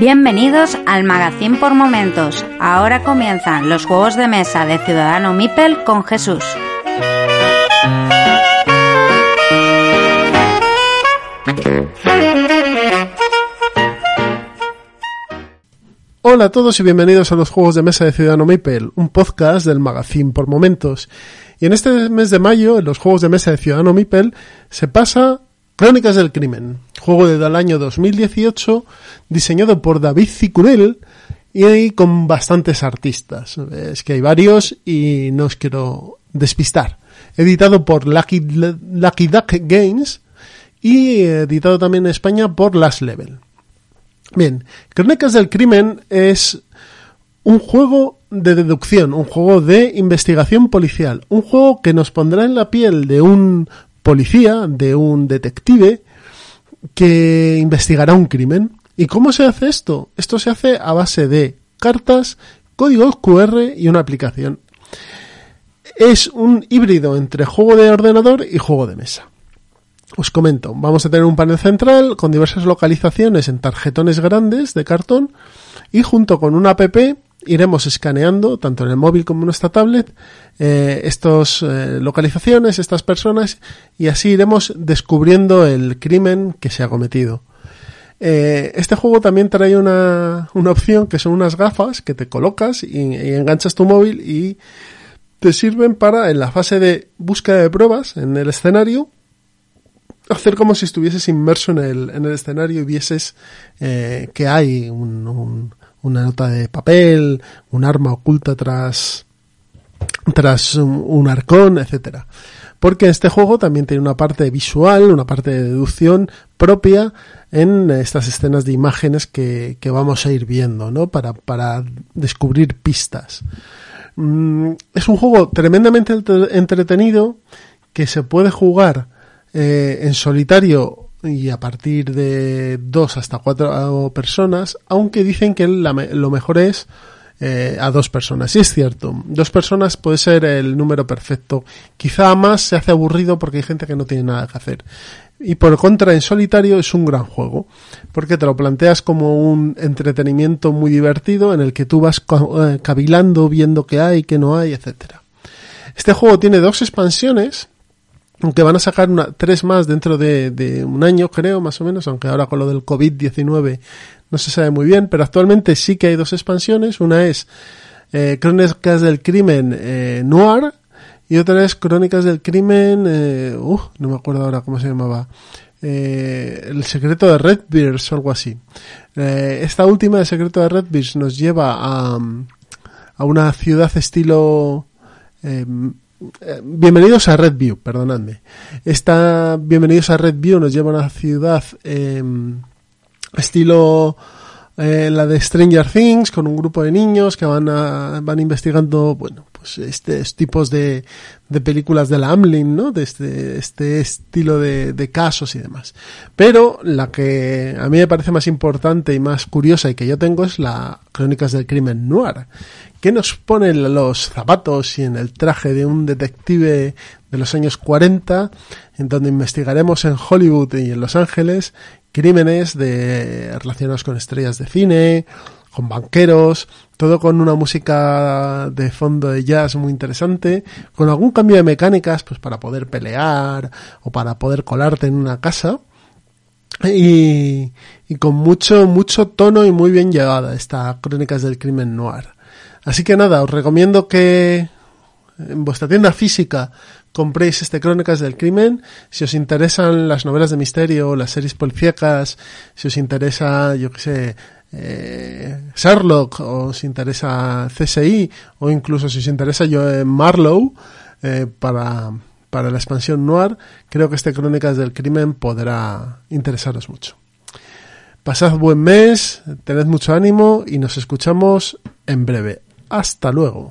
Bienvenidos al Magazine por Momentos. Ahora comienzan los juegos de mesa de Ciudadano Mipel con Jesús. Hola a todos y bienvenidos a los Juegos de Mesa de Ciudadano Maple, un podcast del Magazine por Momentos. Y en este mes de mayo, en los Juegos de Mesa de Ciudadano Maple, se pasa Crónicas del Crimen, juego del año 2018, diseñado por David Cicurel y con bastantes artistas. Es que hay varios y no os quiero despistar. Editado por Lucky, Lucky Duck Games y editado también en España por Last Level. Bien, Crónicas del Crimen es un juego de deducción, un juego de investigación policial, un juego que nos pondrá en la piel de un policía, de un detective, que investigará un crimen. ¿Y cómo se hace esto? Esto se hace a base de cartas, códigos QR y una aplicación. Es un híbrido entre juego de ordenador y juego de mesa. Os comento, vamos a tener un panel central con diversas localizaciones en tarjetones grandes de cartón y junto con una app iremos escaneando, tanto en el móvil como en nuestra tablet, eh, estas eh, localizaciones, estas personas, y así iremos descubriendo el crimen que se ha cometido. Eh, este juego también trae una, una, opción que son unas gafas que te colocas y, y, enganchas tu móvil y te sirven para, en la fase de búsqueda de pruebas en el escenario, hacer como si estuvieses inmerso en el, en el escenario y vieses eh, que hay un, un, una nota de papel, un arma oculta tras, tras un, un arcón, etcétera. Porque este juego también tiene una parte visual, una parte de deducción propia en estas escenas de imágenes que, que vamos a ir viendo, ¿no? Para, para descubrir pistas. Mm, es un juego tremendamente entretenido que se puede jugar eh, en solitario y a partir de dos hasta cuatro personas, aunque dicen que lo mejor es eh, a dos personas. Y es cierto, dos personas puede ser el número perfecto. Quizá más se hace aburrido porque hay gente que no tiene nada que hacer. Y por contra, en solitario es un gran juego, porque te lo planteas como un entretenimiento muy divertido en el que tú vas eh, cavilando, viendo qué hay, qué no hay, etcétera. Este juego tiene dos expansiones, aunque van a sacar una, tres más dentro de, de, un año, creo, más o menos, aunque ahora con lo del COVID-19 no se sabe muy bien, pero actualmente sí que hay dos expansiones. Una es eh, Crónicas del Crimen eh, Noir y otra es Crónicas del Crimen, eh, uh, no me acuerdo ahora cómo se llamaba. Eh, el secreto de Redbeards o algo así. Eh, esta última, el secreto de Redbeards, nos lleva a, a una ciudad estilo eh, bienvenidos a Redview, perdonadme. Esta bienvenidos a Redview nos lleva a una ciudad eh, estilo eh, la de Stranger Things con un grupo de niños que van a, van investigando, bueno, pues estos tipos de, de películas de la Amlin, ¿no? De este, este estilo de, de casos y demás. Pero la que a mí me parece más importante y más curiosa y que yo tengo es la Crónicas del Crimen Noir, que nos pone los zapatos y en el traje de un detective de los años 40, en donde investigaremos en Hollywood y en Los Ángeles crímenes de relacionados con estrellas de cine, con banqueros, todo con una música de fondo de jazz muy interesante, con algún cambio de mecánicas, pues para poder pelear o para poder colarte en una casa. Y, y con mucho, mucho tono y muy bien llevada esta Crónicas del Crimen Noir. Así que nada, os recomiendo que en vuestra tienda física compréis este Crónicas del Crimen. Si os interesan las novelas de misterio, las series policíacas, si os interesa, yo qué sé, eh, Sherlock, o os interesa CSI, o incluso si os interesa yo en Marlowe, eh, para, para la expansión Noir, creo que este Crónicas del Crimen podrá interesaros mucho. Pasad buen mes, tened mucho ánimo y nos escuchamos en breve. Hasta luego.